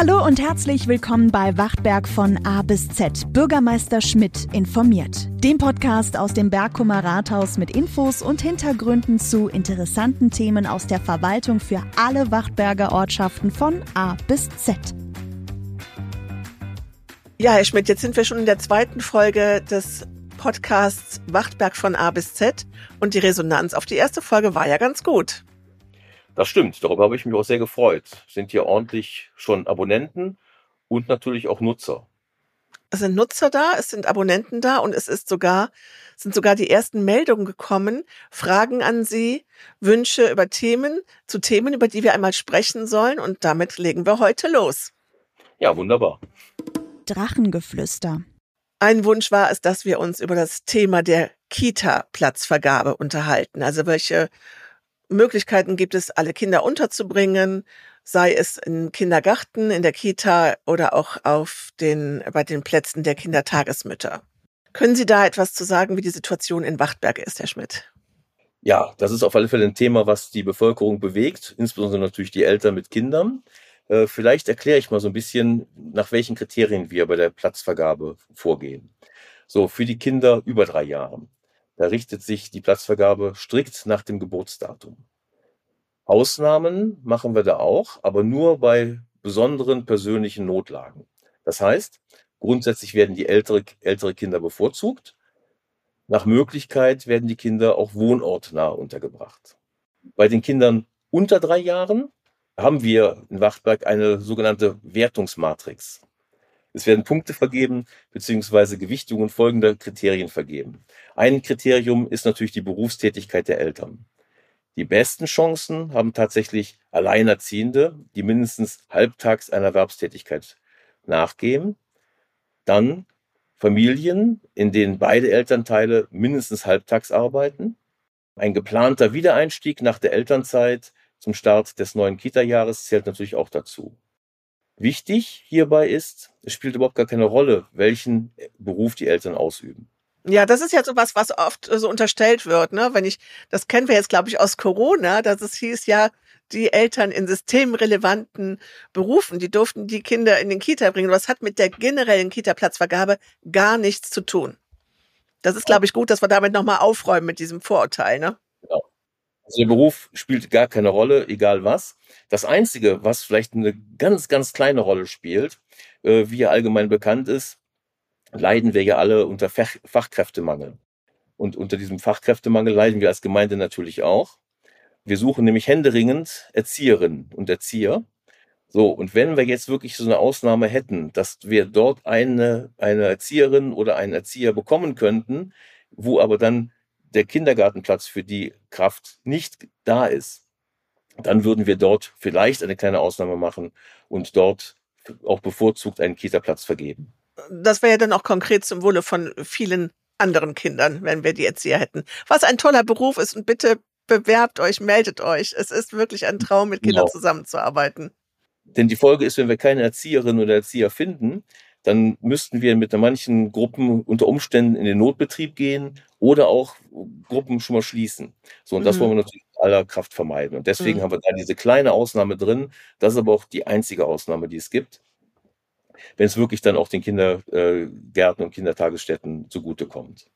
Hallo und herzlich willkommen bei Wachtberg von A bis Z. Bürgermeister Schmidt informiert. Dem Podcast aus dem Bergkummer Rathaus mit Infos und Hintergründen zu interessanten Themen aus der Verwaltung für alle Wachtberger Ortschaften von A bis Z. Ja, Herr Schmidt, jetzt sind wir schon in der zweiten Folge des Podcasts Wachtberg von A bis Z und die Resonanz auf die erste Folge war ja ganz gut. Das stimmt, darüber habe ich mich auch sehr gefreut. Sind hier ordentlich schon Abonnenten und natürlich auch Nutzer. Es sind Nutzer da, es sind Abonnenten da und es ist sogar, sind sogar die ersten Meldungen gekommen, Fragen an Sie, Wünsche über Themen, zu Themen, über die wir einmal sprechen sollen und damit legen wir heute los. Ja, wunderbar. Drachengeflüster. Ein Wunsch war es, dass wir uns über das Thema der Kita-Platzvergabe unterhalten. Also welche Möglichkeiten gibt es, alle Kinder unterzubringen, sei es im Kindergarten, in der Kita oder auch auf den, bei den Plätzen der Kindertagesmütter. Können Sie da etwas zu sagen, wie die Situation in Wachtberg ist, Herr Schmidt? Ja, das ist auf alle Fälle ein Thema, was die Bevölkerung bewegt, insbesondere natürlich die Eltern mit Kindern. Äh, vielleicht erkläre ich mal so ein bisschen, nach welchen Kriterien wir bei der Platzvergabe vorgehen. So, für die Kinder über drei Jahre. Da richtet sich die Platzvergabe strikt nach dem Geburtsdatum. Ausnahmen machen wir da auch, aber nur bei besonderen persönlichen Notlagen. Das heißt, grundsätzlich werden die ältere, ältere Kinder bevorzugt. Nach Möglichkeit werden die Kinder auch wohnortnah untergebracht. Bei den Kindern unter drei Jahren haben wir in Wachtberg eine sogenannte Wertungsmatrix. Es werden Punkte vergeben beziehungsweise Gewichtungen folgender Kriterien vergeben. Ein Kriterium ist natürlich die Berufstätigkeit der Eltern. Die besten Chancen haben tatsächlich Alleinerziehende, die mindestens halbtags einer Erwerbstätigkeit nachgehen. Dann Familien, in denen beide Elternteile mindestens halbtags arbeiten. Ein geplanter Wiedereinstieg nach der Elternzeit zum Start des neuen Kita-Jahres zählt natürlich auch dazu. Wichtig hierbei ist, es spielt überhaupt gar keine Rolle, welchen Beruf die Eltern ausüben. Ja, das ist ja so was, was oft so unterstellt wird, ne? Wenn ich, das kennen wir jetzt, glaube ich, aus Corona, dass es hieß ja, die Eltern in systemrelevanten Berufen, die durften die Kinder in den Kita bringen. Was hat mit der generellen Kita-Platzvergabe gar nichts zu tun. Das ist, glaube ich, gut, dass wir damit nochmal aufräumen mit diesem Vorurteil, ne? Genau. Also der Beruf spielt gar keine Rolle, egal was. Das Einzige, was vielleicht eine ganz, ganz kleine Rolle spielt, äh, wie ja allgemein bekannt ist, leiden wir ja alle unter Fach Fachkräftemangel. Und unter diesem Fachkräftemangel leiden wir als Gemeinde natürlich auch. Wir suchen nämlich händeringend Erzieherinnen und Erzieher. So, und wenn wir jetzt wirklich so eine Ausnahme hätten, dass wir dort eine, eine Erzieherin oder einen Erzieher bekommen könnten, wo aber dann der Kindergartenplatz für die Kraft nicht da ist, dann würden wir dort vielleicht eine kleine Ausnahme machen und dort auch bevorzugt einen Kita-Platz vergeben. Das wäre ja dann auch konkret zum Wohle von vielen anderen Kindern, wenn wir die Erzieher hätten. Was ein toller Beruf ist und bitte bewerbt euch, meldet euch. Es ist wirklich ein Traum, mit Kindern genau. zusammenzuarbeiten. Denn die Folge ist, wenn wir keine Erzieherin oder Erzieher finden, dann müssten wir mit manchen Gruppen unter Umständen in den Notbetrieb gehen oder auch Gruppen schon mal schließen. So, und das mhm. wollen wir natürlich mit aller Kraft vermeiden. Und deswegen mhm. haben wir da diese kleine Ausnahme drin. Das ist aber auch die einzige Ausnahme, die es gibt. Wenn es wirklich dann auch den Kindergärten und Kindertagesstätten zugutekommt.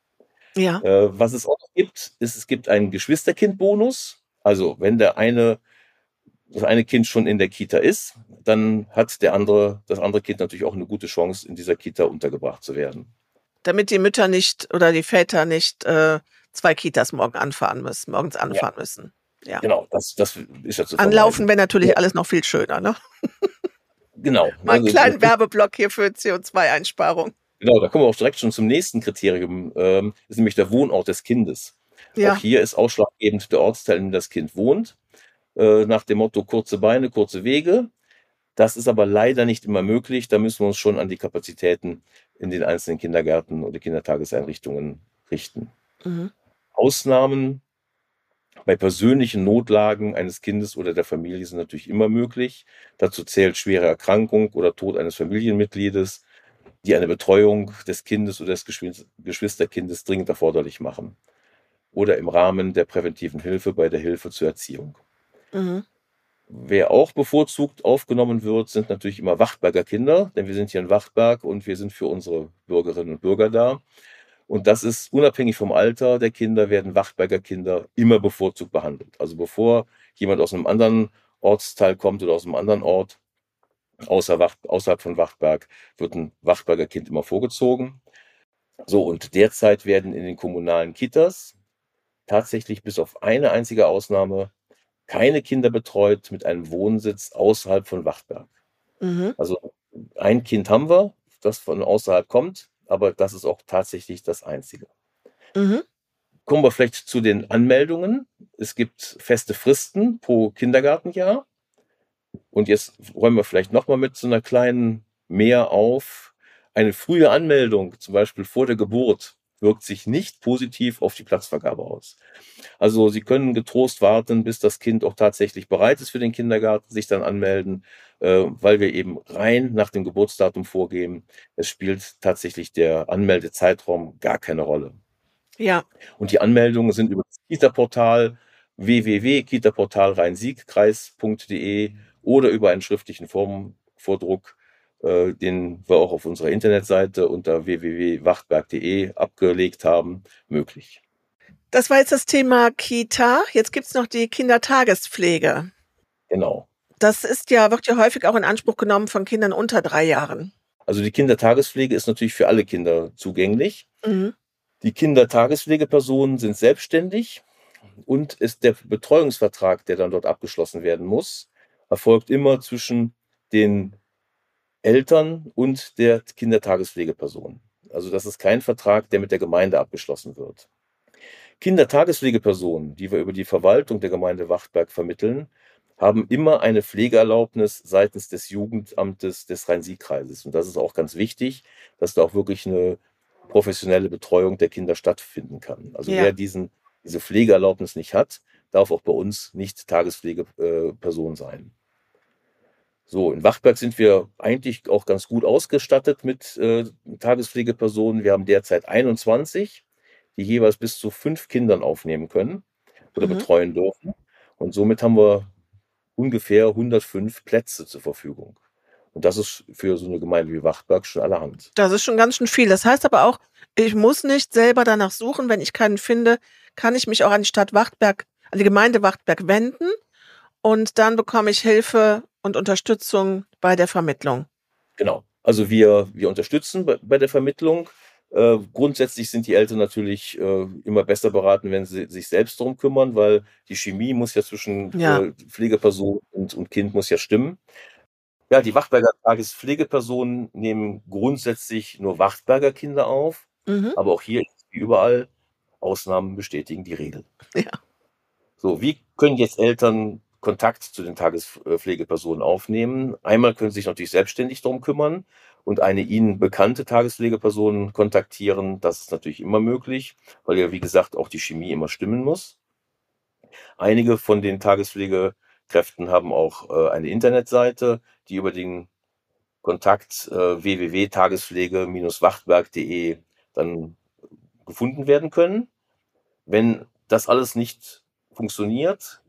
Ja. Äh, was es auch gibt, ist, es gibt einen Geschwisterkindbonus. Also, wenn der eine das eine Kind schon in der Kita ist, dann hat der andere, das andere Kind natürlich auch eine gute Chance, in dieser Kita untergebracht zu werden. Damit die Mütter nicht oder die Väter nicht äh, zwei Kitas morgen anfahren müssen, morgens anfahren ja. müssen. Ja. Genau, das, das ist ja zu Anlaufen wäre natürlich ja. alles noch viel schöner, ne? Genau. Mal einen also, kleinen Werbeblock hier für CO2-Einsparung. Genau, da kommen wir auch direkt schon zum nächsten Kriterium, ähm, ist nämlich der Wohnort des Kindes. Ja. Auch hier ist ausschlaggebend der Ortsteil, in dem das Kind wohnt. Äh, nach dem Motto kurze Beine, kurze Wege. Das ist aber leider nicht immer möglich. Da müssen wir uns schon an die Kapazitäten in den einzelnen Kindergärten oder Kindertageseinrichtungen richten. Mhm. Ausnahmen bei persönlichen Notlagen eines Kindes oder der Familie sind natürlich immer möglich. Dazu zählt schwere Erkrankung oder Tod eines Familienmitgliedes, die eine Betreuung des Kindes oder des Geschwisterkindes dringend erforderlich machen. Oder im Rahmen der präventiven Hilfe bei der Hilfe zur Erziehung. Mhm. Wer auch bevorzugt aufgenommen wird, sind natürlich immer Wachtberger Kinder, denn wir sind hier in Wachtberg und wir sind für unsere Bürgerinnen und Bürger da. Und das ist unabhängig vom Alter der Kinder, werden Wachtberger Kinder immer bevorzugt behandelt. Also bevor jemand aus einem anderen Ortsteil kommt oder aus einem anderen Ort, außer Wacht, außerhalb von Wachtberg, wird ein Wachtberger Kind immer vorgezogen. So, und derzeit werden in den kommunalen Kitas tatsächlich bis auf eine einzige Ausnahme keine Kinder betreut mit einem Wohnsitz außerhalb von Wachtberg. Mhm. Also ein Kind haben wir, das von außerhalb kommt, aber das ist auch tatsächlich das Einzige. Mhm. Kommen wir vielleicht zu den Anmeldungen. Es gibt feste Fristen pro Kindergartenjahr. Und jetzt räumen wir vielleicht nochmal mit so einer kleinen Mehr auf. Eine frühe Anmeldung, zum Beispiel vor der Geburt, wirkt sich nicht positiv auf die Platzvergabe aus. Also Sie können getrost warten, bis das Kind auch tatsächlich bereit ist für den Kindergarten, sich dann anmelden, äh, weil wir eben rein nach dem Geburtsdatum vorgehen. Es spielt tatsächlich der Anmeldezeitraum gar keine Rolle. Ja. Und die Anmeldungen sind über das Kita-Portal www.kitaportal-rhein-sieg-kreis.de oder über einen schriftlichen Formvordruck den wir auch auf unserer Internetseite unter www.wachtberg.de abgelegt haben, möglich. Das war jetzt das Thema Kita. Jetzt gibt es noch die Kindertagespflege. Genau. Das ist ja, wird ja häufig auch in Anspruch genommen von Kindern unter drei Jahren. Also die Kindertagespflege ist natürlich für alle Kinder zugänglich. Mhm. Die Kindertagespflegepersonen sind selbstständig und ist der Betreuungsvertrag, der dann dort abgeschlossen werden muss, erfolgt immer zwischen den Eltern und der Kindertagespflegeperson. Also das ist kein Vertrag, der mit der Gemeinde abgeschlossen wird. Kindertagespflegepersonen, die wir über die Verwaltung der Gemeinde Wachtberg vermitteln, haben immer eine Pflegeerlaubnis seitens des Jugendamtes des Rhein-Sieg-Kreises. Und das ist auch ganz wichtig, dass da auch wirklich eine professionelle Betreuung der Kinder stattfinden kann. Also Ja. wer diesen, diese Pflegeerlaubnis nicht hat, darf auch bei uns nicht Tagespflegeperson sein. So, in Wachberg sind wir eigentlich auch ganz gut ausgestattet mit äh, Tagespflegepersonen. Wir haben derzeit 21, die jeweils bis zu fünf Kindern aufnehmen können oder Mhm. betreuen dürfen. Und somit haben wir ungefähr 105 Plätze zur Verfügung. Und das ist für so eine Gemeinde wie Wachberg schon allerhand. Das ist schon ganz schön viel. Das heißt aber auch, ich muss nicht selber danach suchen. Wenn ich keinen finde, kann ich mich auch an die Stadt Wachtberg, an die Gemeinde Wachtberg wenden und dann bekomme ich Hilfe und Unterstützung bei der Vermittlung. Genau. Also wir, wir unterstützen bei, bei der Vermittlung. Äh, grundsätzlich sind die Eltern natürlich äh, immer besser beraten, wenn sie sich selbst darum kümmern, weil die Chemie muss ja zwischen Ja. äh, Pflegeperson und, und Kind muss ja stimmen. Ja, die Wachtberger Tagespflegepersonen nehmen grundsätzlich nur Wachtberger Kinder auf, Mhm. aber auch hier ist wie überall Ausnahmen bestätigen die Regel. Ja. So, wie können jetzt Eltern Kontakt zu den Tagespflegepersonen aufnehmen? Einmal können sie sich natürlich selbstständig darum kümmern und eine ihnen bekannte Tagespflegeperson kontaktieren. Das ist natürlich immer möglich, weil ja, wie gesagt, auch die Chemie immer stimmen muss. Einige von den Tagespflegekräften haben auch äh, eine Internetseite, die über den Kontakt äh, www.tagespflege-wachtberg.de dann gefunden werden können. Wenn das alles nicht funktioniert,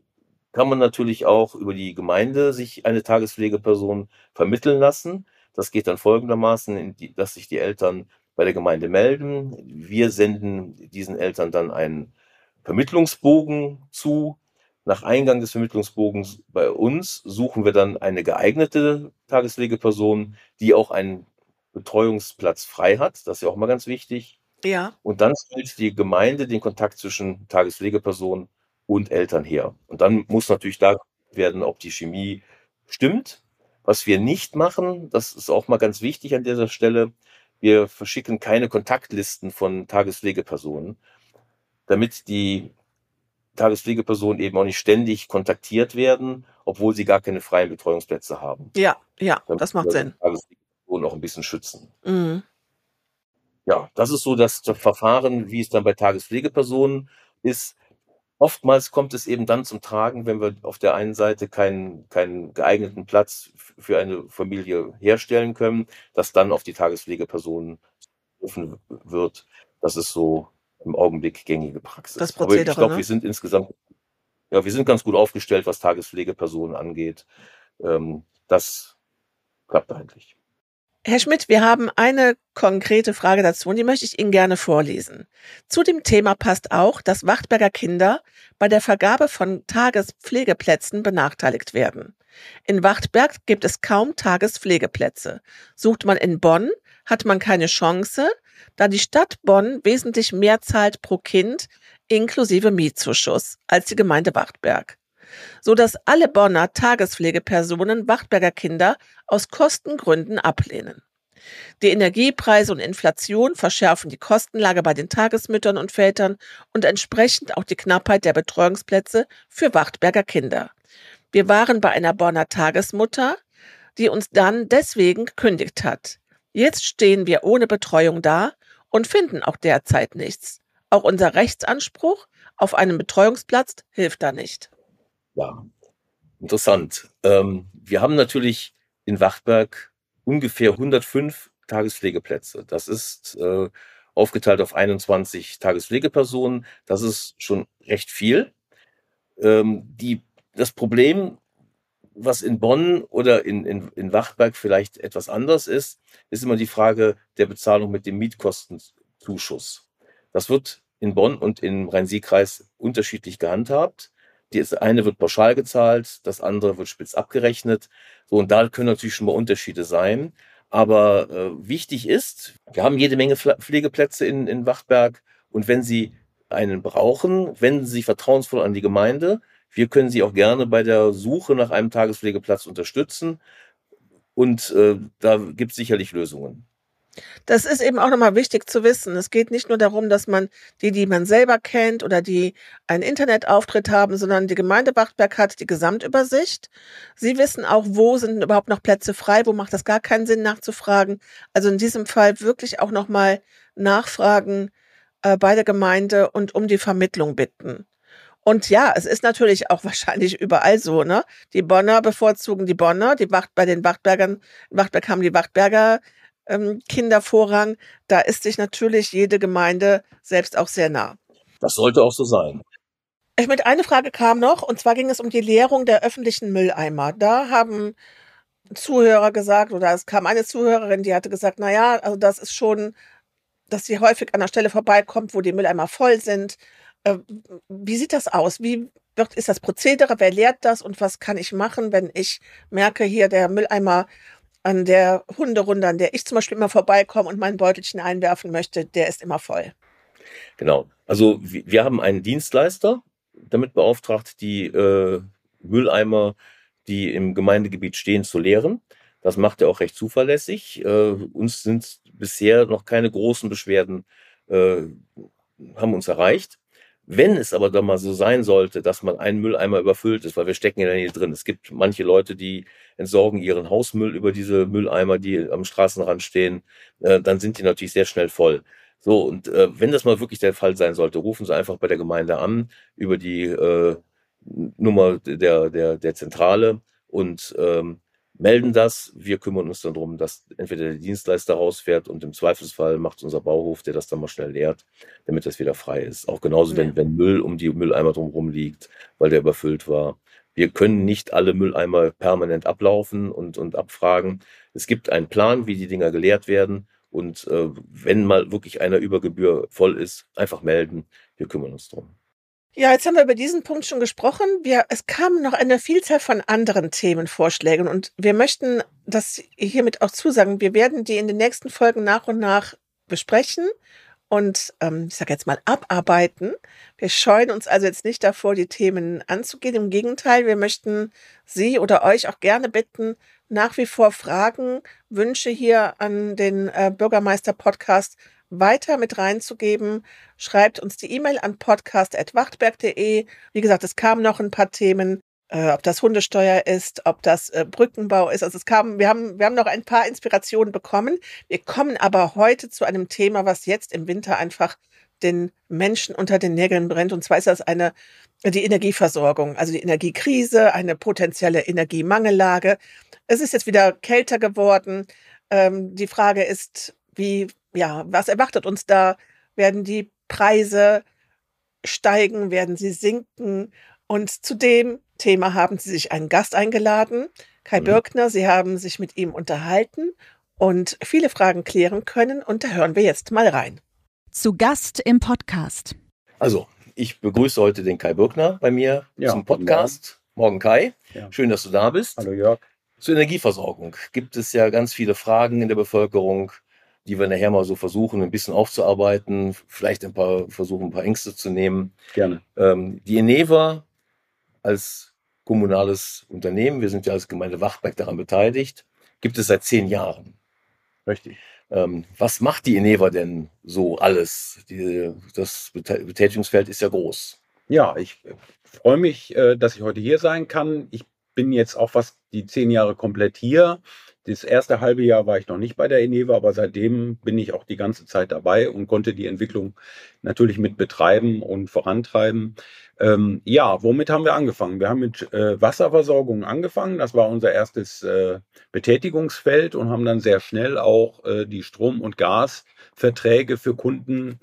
kann man natürlich auch über die Gemeinde sich eine Tagespflegeperson vermitteln lassen. Das geht dann folgendermaßen, dass sich die Eltern bei der Gemeinde melden. Wir senden diesen Eltern dann einen Vermittlungsbogen zu. Nach Eingang des Vermittlungsbogens bei uns suchen wir dann eine geeignete Tagespflegeperson, die auch einen Betreuungsplatz frei hat. Das ist ja auch mal ganz wichtig. Ja. Und dann stellt die Gemeinde den Kontakt zwischen Tagespflegeperson und Eltern her. Und dann muss natürlich da werden, ob die Chemie stimmt. Was wir nicht machen, das ist auch mal ganz wichtig an dieser Stelle, wir verschicken keine Kontaktlisten von Tagespflegepersonen, damit die Tagespflegepersonen eben auch nicht ständig kontaktiert werden, obwohl sie gar keine freien Betreuungsplätze haben. Ja, ja, Damit das macht Sinn. Tagespflegepersonen auch ein bisschen schützen. Mhm. Ja, das ist so das Verfahren, wie es dann bei Tagespflegepersonen ist. Oftmals kommt es eben dann zum Tragen, wenn wir auf der einen Seite keinen, keinen geeigneten Platz für eine Familie herstellen können, dass dann auf die Tagespflegepersonen zurückgegriffen wird. Das ist so im Augenblick gängige Praxis. Das Aber ich Prozedere, glaube, ne? wir sind insgesamt ja, wir sind ganz gut aufgestellt, was Tagespflegepersonen angeht. Ähm, das klappt eigentlich. Herr Schmidt, wir haben eine konkrete Frage dazu und die möchte ich Ihnen gerne vorlesen. Zu dem Thema passt auch, dass Wachtberger Kinder bei der Vergabe von Tagespflegeplätzen benachteiligt werden. In Wachtberg gibt es kaum Tagespflegeplätze. Sucht man in Bonn, hat man keine Chance, da die Stadt Bonn wesentlich mehr zahlt pro Kind inklusive Mietzuschuss als die Gemeinde Wachtberg so dass alle Bonner Tagespflegepersonen Wachtberger Kinder aus Kostengründen ablehnen. Die Energiepreise und Inflation verschärfen die Kostenlage bei den Tagesmüttern und Vätern und entsprechend auch die Knappheit der Betreuungsplätze für Wachtberger Kinder. Wir waren bei einer Bonner Tagesmutter, die uns dann deswegen gekündigt hat. Jetzt stehen wir ohne Betreuung da und finden auch derzeit nichts. Auch unser Rechtsanspruch auf einen Betreuungsplatz hilft da nicht. Ja, interessant. Ähm, wir haben natürlich in Wachtberg ungefähr 105 Tagespflegeplätze. Das ist äh, aufgeteilt auf 21 Tagespflegepersonen. Das ist schon recht viel. Ähm, die, das Problem, was in Bonn oder in, in, in Wachtberg vielleicht etwas anders ist, ist immer die Frage der Bezahlung mit dem Mietkostenzuschuss. Das wird in Bonn und im Rhein-Sieg-Kreis unterschiedlich gehandhabt. Das eine wird pauschal gezahlt, das andere wird spitz abgerechnet. So, und da können natürlich schon mal Unterschiede sein. Aber äh, wichtig ist, wir haben jede Menge Pflegeplätze in, in Wachtberg und wenn Sie einen brauchen, wenden Sie sich vertrauensvoll an die Gemeinde. Wir können Sie auch gerne bei der Suche nach einem Tagespflegeplatz unterstützen und äh, da gibt es sicherlich Lösungen. Das ist eben auch nochmal wichtig zu wissen. Es geht nicht nur darum, dass man die, die man selber kennt oder die einen Internetauftritt haben, sondern die Gemeinde Wachtberg hat die Gesamtübersicht. Sie wissen auch, wo sind überhaupt noch Plätze frei, wo macht das gar keinen Sinn nachzufragen. Also in diesem Fall wirklich auch nochmal nachfragen äh, bei der Gemeinde und um die Vermittlung bitten. Und ja, es ist natürlich auch wahrscheinlich überall so, ne? Die Bonner bevorzugen die Bonner, die Wacht, bei den Wachtbergern, Wachtberg haben die Wachtberger ähm, Kindervorrang. Da ist sich natürlich jede Gemeinde selbst auch sehr nah. Das sollte auch so sein. Ich mit eine Frage kam noch, und zwar ging es um die Leerung der öffentlichen Mülleimer. Da haben Zuhörer gesagt, oder es kam eine Zuhörerin, die hatte gesagt, na ja, also das ist schon, dass sie häufig an der Stelle vorbeikommt, wo die Mülleimer voll sind. Äh, wie sieht das aus? Wie wird, ist das Prozedere? Wer lehrt das? Und was kann ich machen, wenn ich merke, hier der Mülleimer an der Hunderunde, an der ich zum Beispiel immer vorbeikomme und mein Beutelchen einwerfen möchte, der ist immer voll. Genau. Also wir haben einen Dienstleister damit beauftragt, die äh, Mülleimer, die im Gemeindegebiet stehen, zu leeren. Das macht er auch recht zuverlässig. Äh, uns sind bisher noch keine großen Beschwerden äh, haben uns erreicht. Wenn es aber dann mal so sein sollte, dass man einen Mülleimer überfüllt ist, weil wir stecken ja hier drin. Es gibt manche Leute, die entsorgen ihren Hausmüll über diese Mülleimer, die am Straßenrand stehen, äh, dann sind die natürlich sehr schnell voll. So, und äh, wenn das mal wirklich der Fall sein sollte, rufen Sie einfach bei der Gemeinde an über die äh, Nummer der, der, der Zentrale und ähm, melden das. Wir kümmern uns dann darum, dass entweder der Dienstleister rausfährt und im Zweifelsfall macht unser Bauhof, der das dann mal schnell leert, damit das wieder frei ist. Auch genauso, ja. wenn, wenn Müll um die Mülleimer drumherum liegt, weil der überfüllt war. Wir können nicht alle Mülleimer permanent ablaufen und, und abfragen. Es gibt einen Plan, wie die Dinger geleert werden. Und äh, wenn mal wirklich einer über Gebühr voll ist, einfach melden. Wir kümmern uns drum. Ja, jetzt haben wir über diesen Punkt schon gesprochen. Wir, es kamen noch eine Vielzahl von anderen Themenvorschlägen und wir möchten das hiermit auch zusagen. Wir werden die in den nächsten Folgen nach und nach besprechen und ähm, ich sage jetzt mal abarbeiten. Wir scheuen uns also jetzt nicht davor, die Themen anzugehen. Im Gegenteil, wir möchten Sie oder euch auch gerne bitten, nach wie vor Fragen, Wünsche hier an den äh, Bürgermeister Podcast weiter mit reinzugeben. Schreibt uns die E-Mail an podcast.wachtberg.de. Wie gesagt, es kamen noch ein paar Themen, äh, ob das Hundesteuer ist, ob das äh, Brückenbau ist. Also es kam, wir haben, wir haben noch ein paar Inspirationen bekommen. Wir kommen aber heute zu einem Thema, was jetzt im Winter einfach den Menschen unter den Nägeln brennt. Und zwar ist das eine, die Energieversorgung, also die Energiekrise, eine potenzielle Energiemangellage. Es ist jetzt wieder kälter geworden. Ähm, die Frage ist, wie ja, was erwartet uns da? Werden die Preise steigen? Werden sie sinken? Und zu dem Thema haben Sie sich einen Gast eingeladen, Kai mhm. Birkner. Sie haben sich mit ihm unterhalten und viele Fragen klären können. Und da hören wir jetzt mal rein. Zu Gast im Podcast. Also, ich begrüße heute den Kai Birkner bei mir ja, zum Podcast. Morgen, morgen Kai. Ja. Schön, dass du da bist. Hallo Jörg. Zur Energieversorgung gibt es ja ganz viele Fragen in der Bevölkerung, die wir nachher mal so versuchen, ein bisschen aufzuarbeiten, vielleicht ein paar versuchen, ein paar Ängste zu nehmen. Gerne. Ähm, die Eneva als kommunales Unternehmen, wir sind ja als Gemeinde Wachberg daran beteiligt, gibt es seit zehn Jahren. Richtig. Ähm, was macht die Eneva denn so alles? Die, das Betätigungsfeld ist ja groß. Ja, ich freue mich, äh, dass ich heute hier sein kann. Ich bin jetzt auch fast die zehn Jahre komplett hier. Das erste halbe Jahr war ich noch nicht bei der Eneva, aber seitdem bin ich auch die ganze Zeit dabei und konnte die Entwicklung natürlich mit betreiben und vorantreiben. Ähm, ja, womit haben wir angefangen? Wir haben mit äh, Wasserversorgung angefangen. Das war unser erstes äh, Betätigungsfeld und haben dann sehr schnell auch äh, die Strom- und Gasverträge für Kunden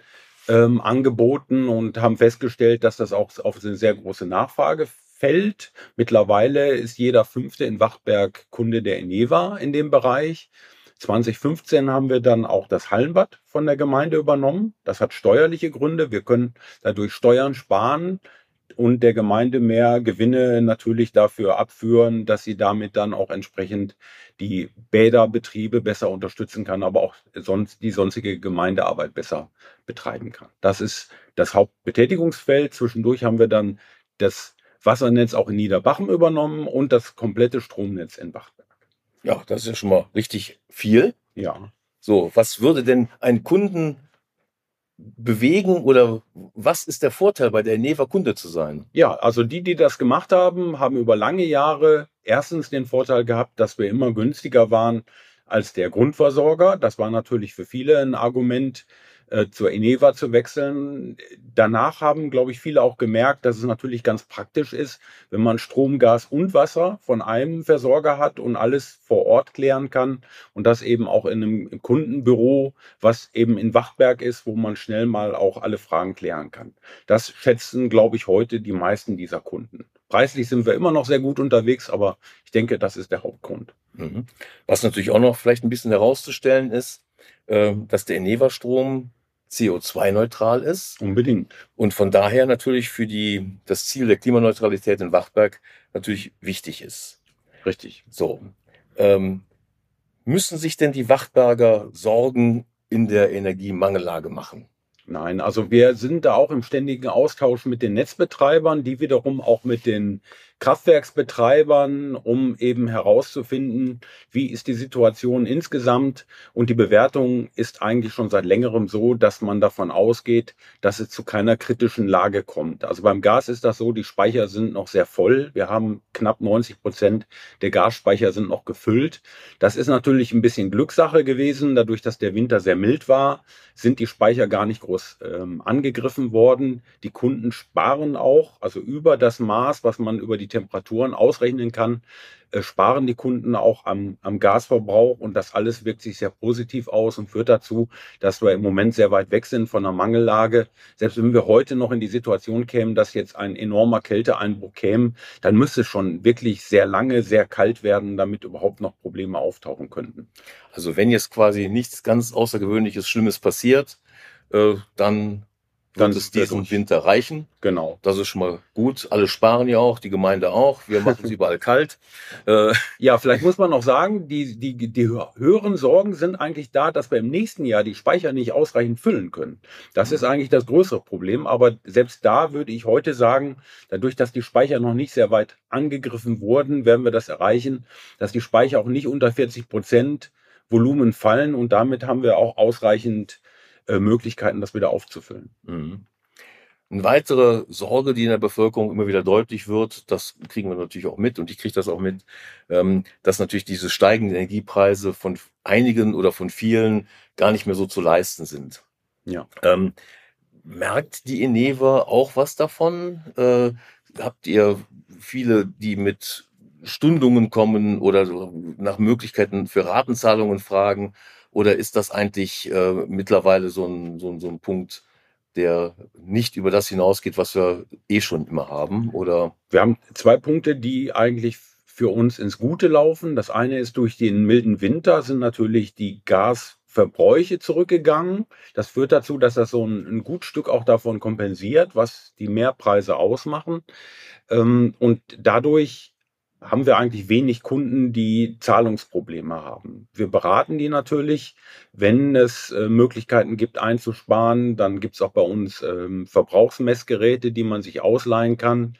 ähm, angeboten und haben festgestellt, dass das auch auf eine sehr große Nachfrage fällt. Mittlerweile ist jeder Fünfte in Wachberg Kunde der Eneva in dem Bereich. 2015 haben wir dann auch das Hallenbad von der Gemeinde übernommen. Das hat steuerliche Gründe. Wir können dadurch Steuern sparen und der Gemeinde mehr Gewinne natürlich dafür abführen, dass sie damit dann auch entsprechend die Bäderbetriebe besser unterstützen kann, aber auch sonst die sonstige Gemeindearbeit besser betreiben kann. Das ist das Hauptbetätigungsfeld. Zwischendurch haben wir dann das Wassernetz auch in Niederbachen übernommen und das komplette Stromnetz in Bachberg. Ja, das ist ja schon mal richtig viel. Ja. So, was würde denn ein Kunden bewegen oder was ist der Vorteil bei der Neva Kunde zu sein? Ja, also die, die das gemacht haben, haben über lange Jahre erstens den Vorteil gehabt, dass wir immer günstiger waren als der Grundversorger. Das war natürlich für viele ein Argument, äh, zur Eneva zu wechseln. Danach haben, glaube ich, viele auch gemerkt, dass es natürlich ganz praktisch ist, wenn man Strom, Gas und Wasser von einem Versorger hat und alles vor Ort klären kann und das eben auch in einem Kundenbüro, was eben in Wachberg ist, wo man schnell mal auch alle Fragen klären kann. Das schätzen, glaube ich, heute die meisten dieser Kunden. Preislich sind wir immer noch sehr gut unterwegs, aber ich denke, das ist der Hauptgrund. Mhm. Was natürlich auch noch vielleicht ein bisschen herauszustellen ist, dass der Eneva-Strom CO2-neutral ist. Unbedingt. Und von daher natürlich für die, das Ziel der Klimaneutralität in Wachberg natürlich wichtig ist. Richtig. So. Ähm, müssen sich denn die Wachberger Sorgen in der Energiemangellage machen? Nein, also wir sind da auch im ständigen Austausch mit den Netzbetreibern, die wiederum auch mit den Kraftwerksbetreibern, um eben herauszufinden, wie ist die Situation insgesamt. Und die Bewertung ist eigentlich schon seit längerem so, dass man davon ausgeht, dass es zu keiner kritischen Lage kommt. Also beim Gas ist das so, die Speicher sind noch sehr voll. Wir haben knapp 90 Prozent der Gasspeicher sind noch gefüllt. Das ist natürlich ein bisschen Glückssache gewesen. Dadurch, dass der Winter sehr mild war, sind die Speicher gar nicht groß ähm, angegriffen worden. Die Kunden sparen auch, also über das Maß, was man über die Temperaturen ausrechnen kann, äh, sparen die Kunden auch am, am Gasverbrauch und das alles wirkt sich sehr positiv aus und führt dazu, dass wir im Moment sehr weit weg sind von einer Mangellage. Selbst wenn wir heute noch in die Situation kämen, dass jetzt ein enormer Kälteeinbruch käme, dann müsste es schon wirklich sehr lange, sehr kalt werden, damit überhaupt noch Probleme auftauchen könnten. Also wenn jetzt quasi nichts ganz Außergewöhnliches, Schlimmes passiert, äh, dann dann wird es diesen Winter reichen. Genau. Das ist schon mal gut. Alle sparen ja auch, die Gemeinde auch. Wir machen es überall kalt. Äh, ja, vielleicht muss man noch sagen, die, die, die höheren Sorgen sind eigentlich da, dass wir im nächsten Jahr die Speicher nicht ausreichend füllen können. Das ist eigentlich das größere Problem. Aber selbst da würde ich heute sagen, dadurch, dass die Speicher noch nicht sehr weit angegriffen wurden, werden wir das erreichen, dass die Speicher auch nicht unter 40 Prozent Volumen fallen und damit haben wir auch ausreichend äh, Möglichkeiten, das wieder aufzufüllen. Mhm. Eine weitere Sorge, die in der Bevölkerung immer wieder deutlich wird, das kriegen wir natürlich auch mit und ich kriege das auch mit, ähm, dass natürlich diese steigenden Energiepreise von einigen oder von vielen gar nicht mehr so zu leisten sind. Ja. Ähm, merkt die Eneva auch was davon? Äh, habt ihr viele, die mit Stundungen kommen oder nach Möglichkeiten für Ratenzahlungen fragen? Oder ist das eigentlich äh, mittlerweile so ein, so, ein, so ein Punkt, der nicht über das hinausgeht, was wir eh schon immer haben? Oder? Wir haben zwei Punkte, die eigentlich für uns ins Gute laufen. Das eine ist durch den milden Winter sind natürlich die Gasverbräuche zurückgegangen. Das führt dazu, dass das so ein, ein gut Stück auch davon kompensiert, was die Mehrpreise ausmachen. Ähm, und dadurch haben wir eigentlich wenig Kunden, die Zahlungsprobleme haben. Wir beraten die natürlich. Wenn es äh, Möglichkeiten gibt, einzusparen, dann gibt es auch bei uns ähm, Verbrauchsmessgeräte, die man sich ausleihen kann.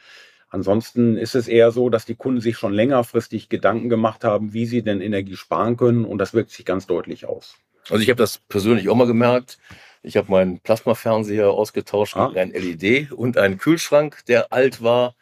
Ansonsten ist es eher so, dass die Kunden sich schon längerfristig Gedanken gemacht haben, wie sie denn Energie sparen können und das wirkt sich ganz deutlich aus. Also ich habe das persönlich auch mal gemerkt. Ich habe meinen Plasmafernseher ausgetauscht ah. gegen ein LED und einen Kühlschrank, der alt war.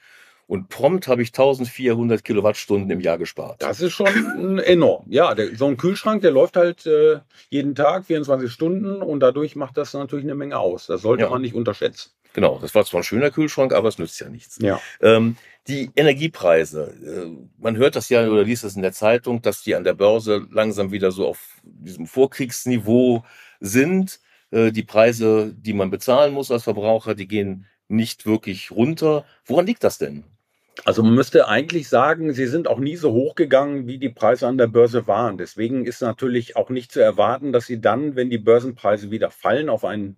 Und prompt habe ich 1400 Kilowattstunden im Jahr gespart. Das ist schon enorm. Ja, der, so ein Kühlschrank, der läuft halt äh, jeden Tag 24 Stunden und dadurch macht das natürlich eine Menge aus. Das sollte ja. man nicht unterschätzen. Genau, das war zwar ein schöner Kühlschrank, aber es nützt ja nichts. Ja. Ähm, die Energiepreise, äh, man hört das ja oder liest das in der Zeitung, dass die an der Börse langsam wieder so auf diesem Vorkriegsniveau sind. Äh, die Preise, die man bezahlen muss als Verbraucher, die gehen nicht wirklich runter. Woran liegt das denn? Also man müsste eigentlich sagen, sie sind auch nie so hoch gegangen, wie die Preise an der Börse waren. Deswegen ist natürlich auch nicht zu erwarten, dass sie dann, wenn die Börsenpreise wieder fallen auf ein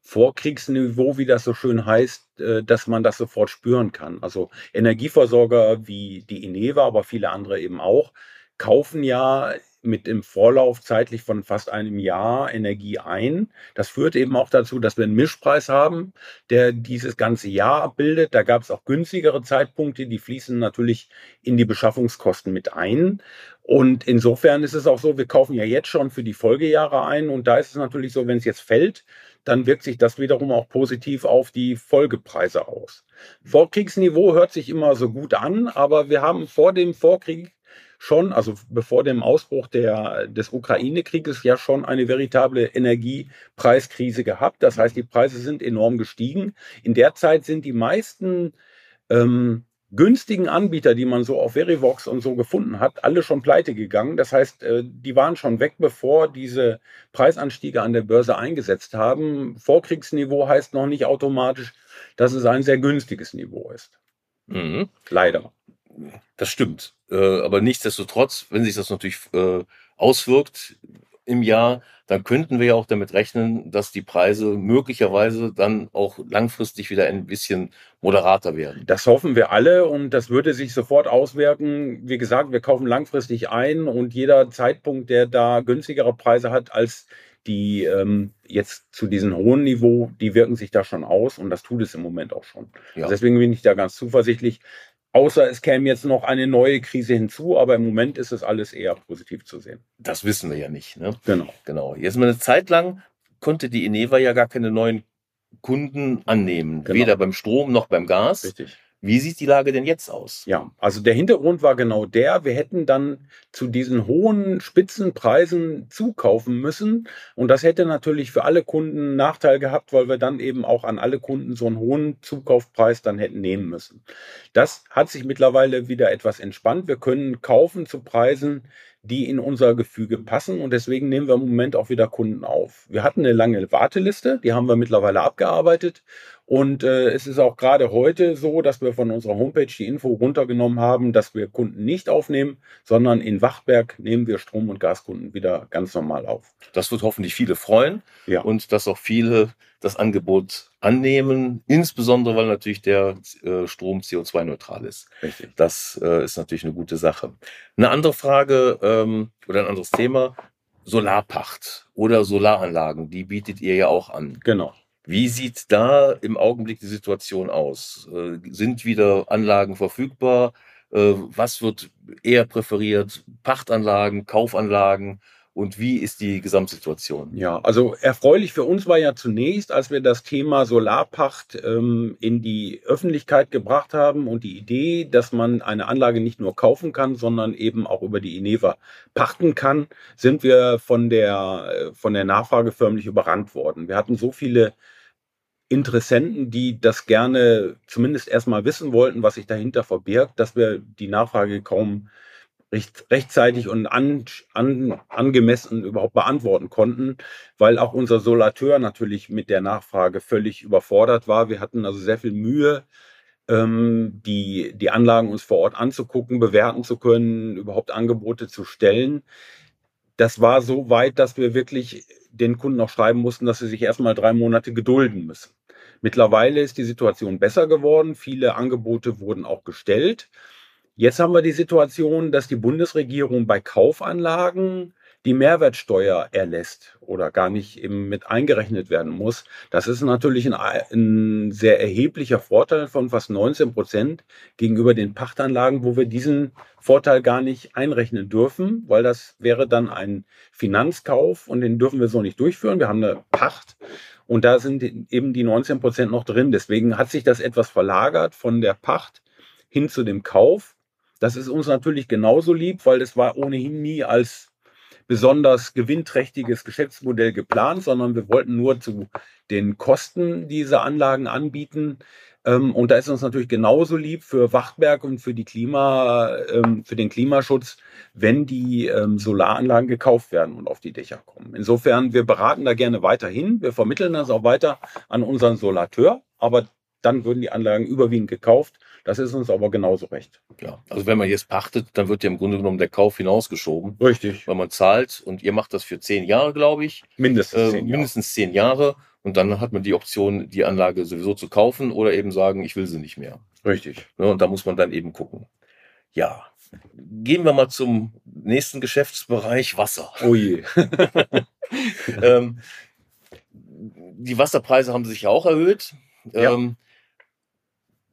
Vorkriegsniveau, wie das so schön heißt, äh, dass man das sofort spüren kann. Also Energieversorger wie die Ineva, aber viele andere eben auch, kaufen ja mit dem Vorlauf zeitlich von fast einem Jahr Energie ein. Das führt eben auch dazu, dass wir einen Mischpreis haben, der dieses ganze Jahr abbildet. Da gab es auch günstigere Zeitpunkte, die fließen natürlich in die Beschaffungskosten mit ein. Und insofern ist es auch so, wir kaufen ja jetzt schon für die Folgejahre ein. Und da ist es natürlich so, wenn es jetzt fällt, dann wirkt sich das wiederum auch positiv auf die Folgepreise aus. Vorkriegsniveau hört sich immer so gut an, aber wir haben vor dem Vorkrieg schon, also bevor dem Ausbruch der, des Ukraine-Krieges ja schon eine veritable Energiepreiskrise gehabt. Das heißt, die Preise sind enorm gestiegen. In der Zeit sind die meisten ähm, günstigen Anbieter, die man so auf Verivox und so gefunden hat, alle schon pleite gegangen. Das heißt, äh, die waren schon weg, bevor diese Preisanstiege an der Börse eingesetzt haben. Vorkriegsniveau heißt noch nicht automatisch, dass es ein sehr günstiges Niveau ist. Mhm. Leider. Das stimmt. Äh, aber nichtsdestotrotz, wenn sich das natürlich äh, auswirkt im Jahr, dann könnten wir ja auch damit rechnen, dass die Preise möglicherweise dann auch langfristig wieder ein bisschen moderater werden. Das hoffen wir alle und das würde sich sofort auswirken. Wie gesagt, wir kaufen langfristig ein und jeder Zeitpunkt, der da günstigere Preise hat als die ähm, jetzt zu diesem hohen Niveau, die wirken sich da schon aus und das tut es im Moment auch schon. Ja. Also deswegen bin ich da ganz zuversichtlich. Außer es käme jetzt noch eine neue Krise hinzu, aber im Moment ist es alles eher positiv zu sehen. Das wissen wir ja nicht. Ne? Genau. Genau. Jetzt mal eine Zeit lang konnte die Eneva ja gar keine neuen Kunden annehmen, genau. weder beim Strom noch beim Gas. Richtig. Wie sieht die Lage denn jetzt aus? Ja, also der Hintergrund war genau der, wir hätten dann zu diesen hohen Spitzenpreisen zukaufen müssen und das hätte natürlich für alle Kunden Nachteil gehabt, weil wir dann eben auch an alle Kunden so einen hohen Zukaufpreis dann hätten nehmen müssen. Das hat sich mittlerweile wieder etwas entspannt. Wir können kaufen zu Preisen, die in unser Gefüge passen und deswegen nehmen wir im Moment auch wieder Kunden auf. Wir hatten eine lange Warteliste, die haben wir mittlerweile abgearbeitet und äh, es ist auch gerade heute so, dass wir von unserer Homepage die Info runtergenommen haben, dass wir Kunden nicht aufnehmen, sondern in Wachtberg nehmen wir Strom- und Gaskunden wieder ganz normal auf. Das wird hoffentlich viele freuen ja. und dass auch viele das Angebot annehmen, insbesondere weil natürlich der äh, Strom CO2-neutral ist. Richtig. Das äh, ist natürlich eine gute Sache. Eine andere Frage ähm, oder ein anderes Thema, Solarpacht oder Solaranlagen, die bietet ihr ja auch an. Genau. Wie sieht da im Augenblick die Situation aus? Äh, sind wieder Anlagen verfügbar? Äh, was wird eher präferiert? Pachtanlagen, Kaufanlagen? Und wie ist die Gesamtsituation? Ja, also erfreulich für uns war ja zunächst, als wir das Thema Solarpacht ähm, in die Öffentlichkeit gebracht haben und die Idee, dass man eine Anlage nicht nur kaufen kann, sondern eben auch über die Ineva pachten kann, sind wir von der, äh, von der Nachfrage förmlich überrannt worden. Wir hatten so viele Interessenten, die das gerne zumindest erstmal wissen wollten, was sich dahinter verbirgt, dass wir die Nachfrage kaum recht, rechtzeitig und an, an, angemessen überhaupt beantworten konnten, weil auch unser Solateur natürlich mit der Nachfrage völlig überfordert war. Wir hatten also sehr viel Mühe, ähm, die, die Anlagen uns vor Ort anzugucken, bewerten zu können, überhaupt Angebote zu stellen. Das war so weit, dass wir wirklich den Kunden auch schreiben mussten, dass sie sich erstmal drei Monate gedulden müssen. Mittlerweile ist die Situation besser geworden. Viele Angebote wurden auch gestellt. Jetzt haben wir die Situation, dass die Bundesregierung bei Kaufanlagen die Mehrwertsteuer erlässt oder gar nicht eben mit eingerechnet werden muss. Das ist natürlich ein, ein sehr erheblicher Vorteil von fast 19 Prozent gegenüber den Pachtanlagen, wo wir diesen Vorteil gar nicht einrechnen dürfen, weil das wäre dann ein Finanzkauf und den dürfen wir so nicht durchführen. Wir haben eine Pacht und da sind eben die 19 Prozent noch drin. Deswegen hat sich das etwas verlagert von der Pacht hin zu dem Kauf. Das ist uns natürlich genauso lieb, weil es war ohnehin nie als besonders gewinnträchtiges Geschäftsmodell geplant, sondern wir wollten nur zu den Kosten dieser Anlagen anbieten. Ähm, und da ist uns natürlich genauso lieb für Wachtberg und für die Klima, ähm, für den Klimaschutz, wenn die ähm, Solaranlagen gekauft werden und auf die Dächer kommen. Insofern, wir beraten da gerne weiterhin. Wir vermitteln das auch weiter an unseren Solateur, aber dann würden die Anlagen überwiegend gekauft das ist uns aber genauso recht. Ja, also wenn man jetzt pachtet, dann wird ja im Grunde genommen der Kauf hinausgeschoben. Richtig. Weil man zahlt und ihr macht das für zehn Jahre, glaube ich. Mindestens äh, zehn Jahre. Mindestens zehn Jahre. Und dann hat man die Option, die Anlage sowieso zu kaufen oder eben sagen, ich will sie nicht mehr. Richtig. Ja, und da muss man dann eben gucken. Ja, gehen wir mal zum nächsten Geschäftsbereich Wasser. Oh je. ähm, die Wasserpreise haben sich ja auch erhöht. Ja. Ähm,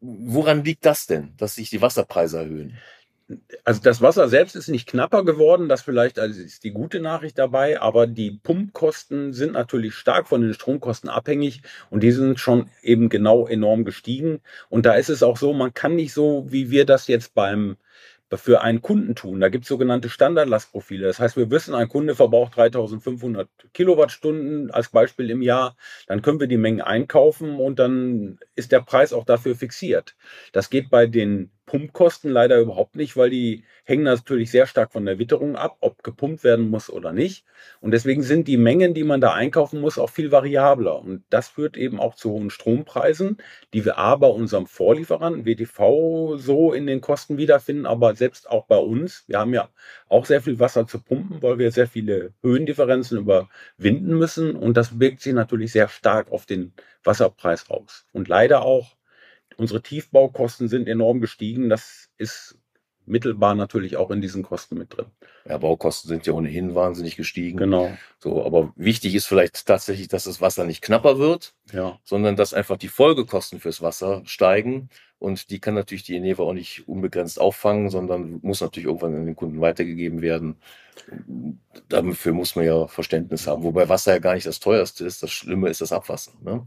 Woran liegt das denn, dass sich die Wasserpreise erhöhen? Also das Wasser selbst ist nicht knapper geworden, das vielleicht also ist die gute Nachricht dabei, aber die Pumpkosten sind natürlich stark von den Stromkosten abhängig und die sind schon eben genau enorm gestiegen. Und da ist es auch so, man kann nicht so, wie wir das jetzt beim für einen Kunden tun. Da gibt es sogenannte Standardlastprofile. Das heißt, wir wissen, ein Kunde verbraucht 3500 Kilowattstunden als Beispiel im Jahr. Dann können wir die Mengen einkaufen und dann ist der Preis auch dafür fixiert. Das geht bei den Pumpkosten leider überhaupt nicht, weil die hängen natürlich sehr stark von der Witterung ab, ob gepumpt werden muss oder nicht. Und deswegen sind die Mengen, die man da einkaufen muss, auch viel variabler. Und das führt eben auch zu hohen Strompreisen, die wir aber unserem Vorlieferanten WTV so in den Kosten wiederfinden, aber selbst auch bei uns. Wir haben ja auch sehr viel Wasser zu pumpen, weil wir sehr viele Höhendifferenzen überwinden müssen. Und das wirkt sich natürlich sehr stark auf den Wasserpreis aus. Und leider auch Unsere Tiefbaukosten sind enorm gestiegen. Das ist mittelbar natürlich auch in diesen Kosten mit drin. Ja, Baukosten sind ja ohnehin wahnsinnig gestiegen. Genau. So, aber wichtig ist vielleicht tatsächlich, dass das Wasser nicht knapper wird, ja. sondern dass einfach die Folgekosten fürs Wasser steigen. Und die kann natürlich die Eneva auch nicht unbegrenzt auffangen, sondern muss natürlich irgendwann an den Kunden weitergegeben werden. Dafür muss man ja Verständnis haben. Wobei Wasser ja gar nicht das teuerste ist. Das Schlimme ist das Abwasser. Ne?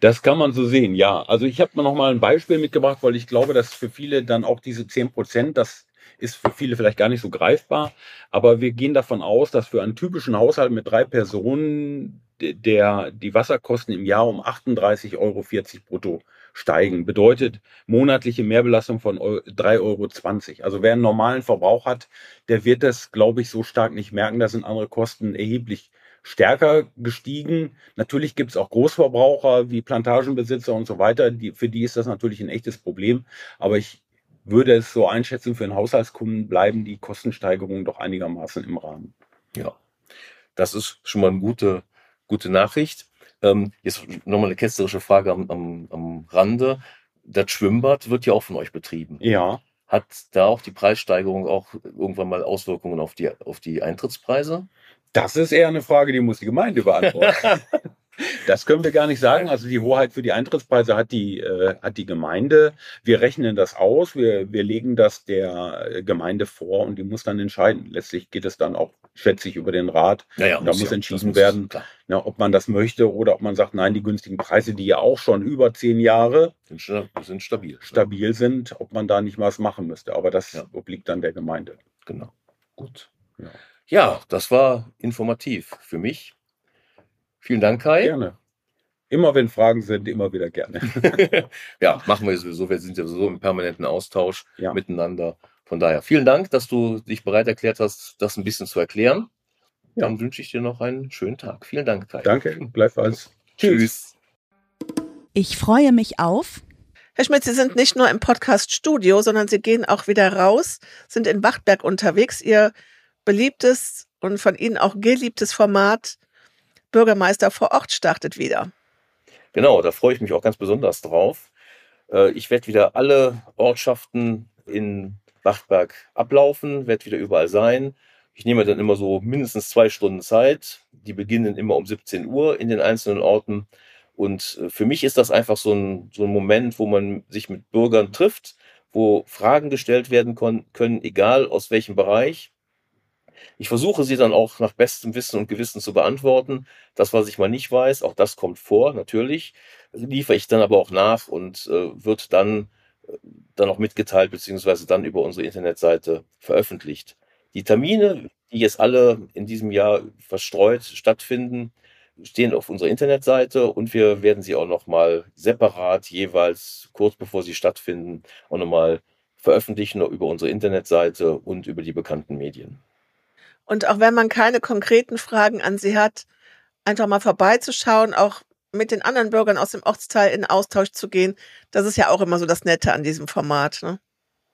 Das kann man so sehen, ja. Also ich habe mir noch mal ein Beispiel mitgebracht, weil ich glaube, dass für viele dann auch diese 10 Prozent, das ist für viele vielleicht gar nicht so greifbar. Aber wir gehen davon aus, dass für einen typischen Haushalt mit drei Personen der, die Wasserkosten im Jahr um 38,40 Euro brutto steigen. Bedeutet monatliche Mehrbelastung von 3,20 Euro. Also wer einen normalen Verbrauch hat, der wird das, glaube ich, so stark nicht merken. Da sind andere Kosten erheblich stärker gestiegen. Natürlich gibt es auch Großverbraucher wie Plantagenbesitzer und so weiter. Die, für die ist das natürlich ein echtes Problem. Aber ich würde es so einschätzen, für einen Haushaltskunden bleiben die Kostensteigerungen doch einigermaßen im Rahmen. Ja, das ist schon mal eine gute, gute Nachricht. Ähm, jetzt nochmal eine ketzerische Frage am, am, am Rande. Das Schwimmbad wird ja auch von euch betrieben. Ja. Hat da auch die Preissteigerung auch irgendwann mal Auswirkungen auf die, auf die Eintrittspreise? Das ist eher eine Frage, die muss die Gemeinde beantworten. Das können wir gar nicht sagen. Also die Hoheit für die Eintrittspreise hat die, äh, hat die Gemeinde. Wir rechnen das aus, wir, wir legen das der Gemeinde vor und die muss dann entscheiden. Letztlich geht es dann auch, schätze ich, über den Rat. Naja, da muss, ja, entschieden muss, werden, ja, ob man das möchte oder ob man sagt, nein, die günstigen Preise, die ja auch schon über zehn Jahre sind, sind stabil. Stabil sind, ob man da nicht was machen müsste. Aber das ja. obliegt dann der Gemeinde. Genau. Gut. Ja. Ja, das war informativ für mich. Vielen Dank, Kai. Gerne. Immer wenn Fragen sind, immer wieder gerne. ja, machen wir sowieso. Wir sind ja sowieso im permanenten Austausch ja. miteinander. Von daher vielen Dank, dass du dich bereit erklärt hast, das ein bisschen zu erklären. Ja. Dann wünsche ich dir noch einen schönen Tag. Vielen Dank, Kai. Danke, gleichfalls. Tschüss. Ich freue mich auf. Herr Schmidt, Sie sind nicht nur im Podcast-Studio, sondern Sie gehen auch wieder raus, sind in Wachtberg unterwegs. Ihr beliebtes und von Ihnen auch geliebtes Format Bürgermeister vor Ort startet wieder. Genau, da freue ich mich auch ganz besonders drauf. Äh, ich werde wieder alle Ortschaften in Wachtberg ablaufen, werde wieder überall sein. Ich nehme dann immer so mindestens zwei Stunden Zeit. Die beginnen immer um 17 Uhr in den einzelnen Orten. Und äh, für mich ist das einfach so ein, so ein Moment, wo man sich mit Bürgern trifft, wo Fragen gestellt werden können, egal aus welchem Bereich. Ich versuche sie dann auch nach bestem Wissen und Gewissen zu beantworten. Das, was ich mal nicht weiß, auch das kommt vor, natürlich. Liefere ich dann aber auch nach und äh, wird dann, äh, dann auch mitgeteilt, beziehungsweise dann über unsere Internetseite veröffentlicht. Die Termine, die jetzt alle in diesem Jahr verstreut stattfinden, stehen auf unserer Internetseite und wir werden sie auch nochmal separat jeweils kurz bevor sie stattfinden auch nochmal veröffentlichen über unsere Internetseite und über die bekannten Medien. Und auch wenn man keine konkreten Fragen an Sie hat, einfach mal vorbeizuschauen, auch mit den anderen Bürgern aus dem Ortsteil in Austausch zu gehen, das ist ja auch immer so das Nette an diesem Format. Ne?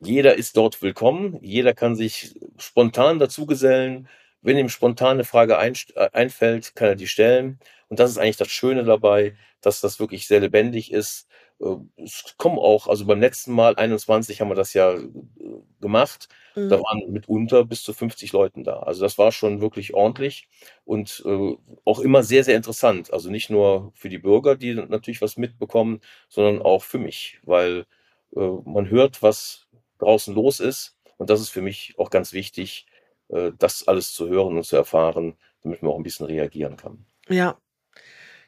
Jeder ist dort willkommen, jeder kann sich spontan dazugesellen. Wenn ihm spontane Frage äh, einfällt, kann er die stellen. Und das ist eigentlich das Schöne dabei, dass das wirklich sehr lebendig ist. Äh, es kommen auch, also beim letzten Mal, 21, haben wir das ja äh, gemacht. Mhm. Da waren mitunter bis zu 50 Leuten da. Also das war schon wirklich ordentlich und äh, auch immer sehr, sehr interessant. Also nicht nur für die Bürger, die natürlich was mitbekommen, sondern auch für mich, weil äh, man hört, was draußen los ist. Und das ist für mich auch ganz wichtig, äh, das alles zu hören und zu erfahren, damit man auch ein bisschen reagieren kann. Ja,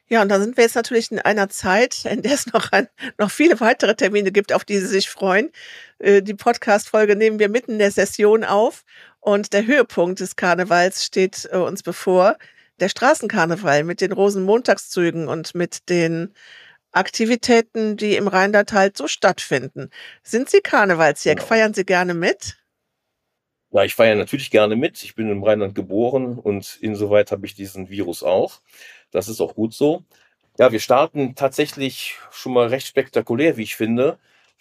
ja, und da sind wir jetzt natürlich in einer Zeit, in der es noch, ein, noch viele weitere Termine gibt, auf die Sie sich freuen. Äh, die Podcast-Folge nehmen wir mitten in der Session auf und der Höhepunkt des Karnevals steht äh, uns bevor. Der Straßenkarneval mit den Rosenmontagszügen und mit den Aktivitäten, die im Rheinland halt so stattfinden. Sind Sie Karnevalsjäger? Genau. Feiern Sie gerne mit? Ja, ich feiere natürlich gerne mit. Ich bin im Rheinland geboren und insoweit habe ich diesen Virus auch. Das ist auch gut so. Ja, wir starten tatsächlich schon mal recht spektakulär, wie ich finde.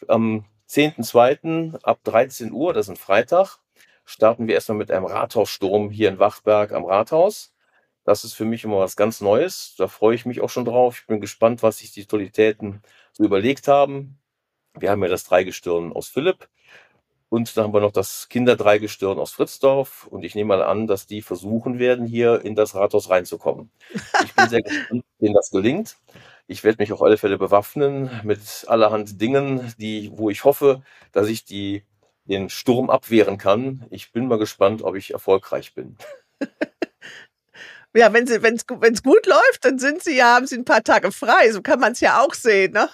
Am 10.2. ab 13 Uhr, das ist ein Freitag, starten wir erstmal mit einem Rathaussturm hier in Wachberg am Rathaus. Das ist für mich immer was ganz Neues. Da freue ich mich auch schon drauf. Ich bin gespannt, was sich die Totalitäten so überlegt haben. Wir haben ja das Dreigestirn aus Philipp. Und dann haben wir noch das Kinderdreigestirn aus Fritzdorf. Und ich nehme mal an, dass die versuchen werden, hier in das Rathaus reinzukommen. Ich bin sehr gespannt, denen das gelingt. Ich werde mich auf alle Fälle bewaffnen mit allerhand Dingen, die, wo ich hoffe, dass ich die, den Sturm abwehren kann. Ich bin mal gespannt, ob ich erfolgreich bin. Ja, wenn es wenn's gut läuft, dann sind sie ja, haben sie ein paar Tage frei. So kann man es ja auch sehen, ne?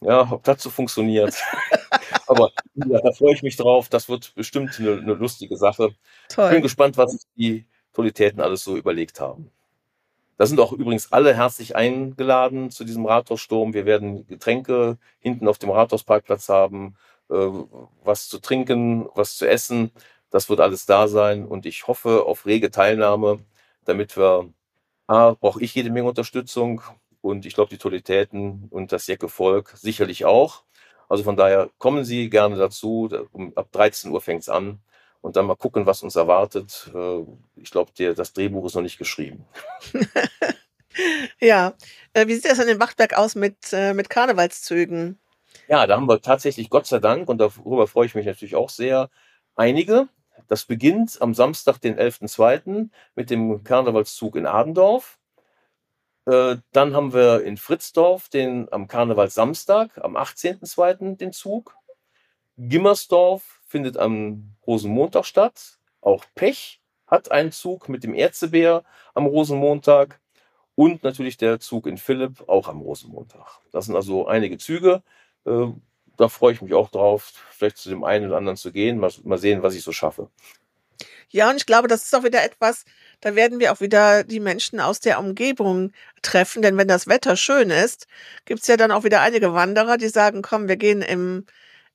Ja, ob das so funktioniert. Aber ja, da freue ich mich drauf. Das wird bestimmt eine, eine lustige Sache. Toll. Ich bin gespannt, was sich die Totalitäten alles so überlegt haben. Da sind auch übrigens alle herzlich eingeladen zu diesem Rathaussturm. Wir werden Getränke hinten auf dem Rathausparkplatz haben, äh, was zu trinken, was zu essen. Das wird alles da sein und ich hoffe auf rege Teilnahme, damit wir, A, brauche ich jede Menge Unterstützung und ich glaube, die Totalitäten und das Jecke-Volk sicherlich auch. Also von daher kommen Sie gerne dazu. Um, ab 13 Uhr fängt es an. Und dann mal gucken, was uns erwartet. Äh, ich glaube, das Drehbuch ist noch nicht geschrieben. ja. Äh, wie sieht das in Wachtberg aus mit, äh, mit Karnevalszügen? Ja, da haben wir tatsächlich, Gott sei Dank, und darüber freue ich mich natürlich auch sehr, einige. Das beginnt am Samstag, den 11.02. mit dem Karnevalszug in Adendorf. Äh, dann haben wir in Fritzdorf den am Karnevalsamstag, am 18.02. den Zug. Gimmersdorf findet am Rosenmontag statt. Auch Pech hat einen Zug mit dem Erzebär am Rosenmontag. Und natürlich der Zug in Philipp auch am Rosenmontag. Das sind also einige Züge. Äh, da freue ich mich auch drauf, vielleicht zu dem einen oder anderen zu gehen. Mal sehen, was ich so schaffe. Ja, und ich glaube, das ist auch wieder etwas, da werden wir auch wieder die Menschen aus der Umgebung treffen. Denn wenn das Wetter schön ist, gibt's ja dann auch wieder einige Wanderer, die sagen, komm, wir gehen im,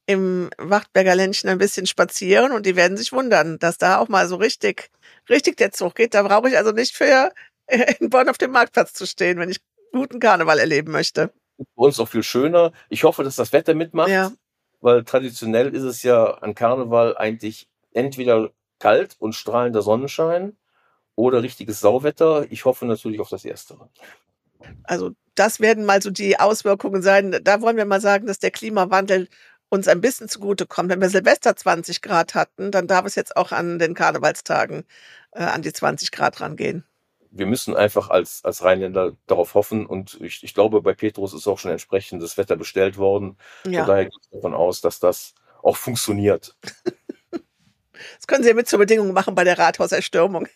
im Wachtberger Ländchen ein bisschen spazieren und die werden sich wundern, dass da auch mal so richtig, richtig der Zug geht. Da brauche ich also nicht für in Bonn auf dem Marktplatz zu stehen, wenn ich guten Karneval erleben möchte. Bei uns auch viel schöner. Ich hoffe, dass das Wetter mitmacht, Ja. weil traditionell ist es ja an Karneval eigentlich entweder kalt und strahlender Sonnenschein oder richtiges Sauwetter. Ich hoffe natürlich auf das Erstere. Also das werden mal so die Auswirkungen sein. Da wollen wir mal sagen, dass der Klimawandel uns ein bisschen zugutekommt. Wenn wir Silvester 20 Grad hatten, dann darf es jetzt auch an den Karnevalstagen äh, an die 20 Grad rangehen. Wir müssen einfach als, als Rheinländer darauf hoffen und ich, ich glaube, bei Petrus ist auch schon entsprechendes Wetter bestellt worden. Von Ja, daher gehe ich davon aus, dass das auch funktioniert. das können Sie ja mit zur Bedingung machen bei der Rathauserstürmung.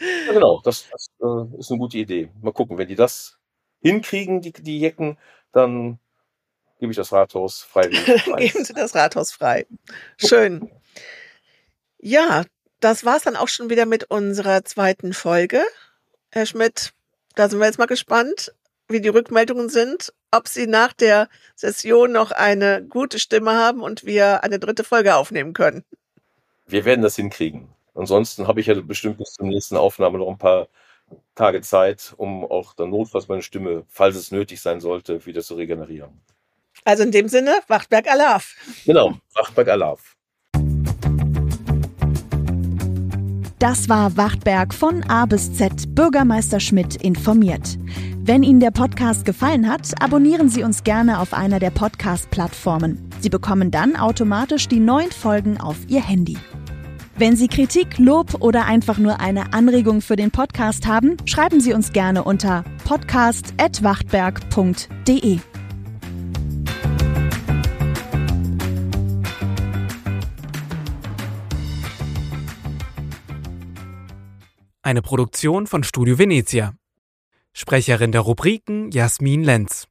Ja, genau, das, das äh, ist eine gute Idee. Mal gucken, wenn die das hinkriegen, die, die Jecken, dann gebe ich das Rathaus preis. geben Sie das Rathaus frei. Schön. Ja, das war's dann auch schon wieder mit unserer zweiten Folge. Herr Schmidt, da sind wir jetzt mal gespannt, wie die Rückmeldungen sind, ob Sie nach der Session noch eine gute Stimme haben und wir eine dritte Folge aufnehmen können. Wir werden das hinkriegen. Ansonsten habe ich ja bestimmt bis zur nächsten Aufnahme noch ein paar Tage Zeit, um auch dann notfalls meine Stimme, falls es nötig sein sollte, wieder zu regenerieren. Also in dem Sinne, Wachtberg Alaf. Genau, Wachtberg Alaf. Das war Wachtberg von A bis Z Bürgermeister Schmidt informiert. Wenn Ihnen der Podcast gefallen hat, abonnieren Sie uns gerne auf einer der Podcast-Plattformen. Sie bekommen dann automatisch die neuen Folgen auf Ihr Handy. Wenn Sie Kritik, Lob oder einfach nur eine Anregung für den Podcast haben, schreiben Sie uns gerne unter podcast.wachtberg.de. Eine Produktion von Studio Venezia. Sprecherin der Rubriken Jasmin Lenz.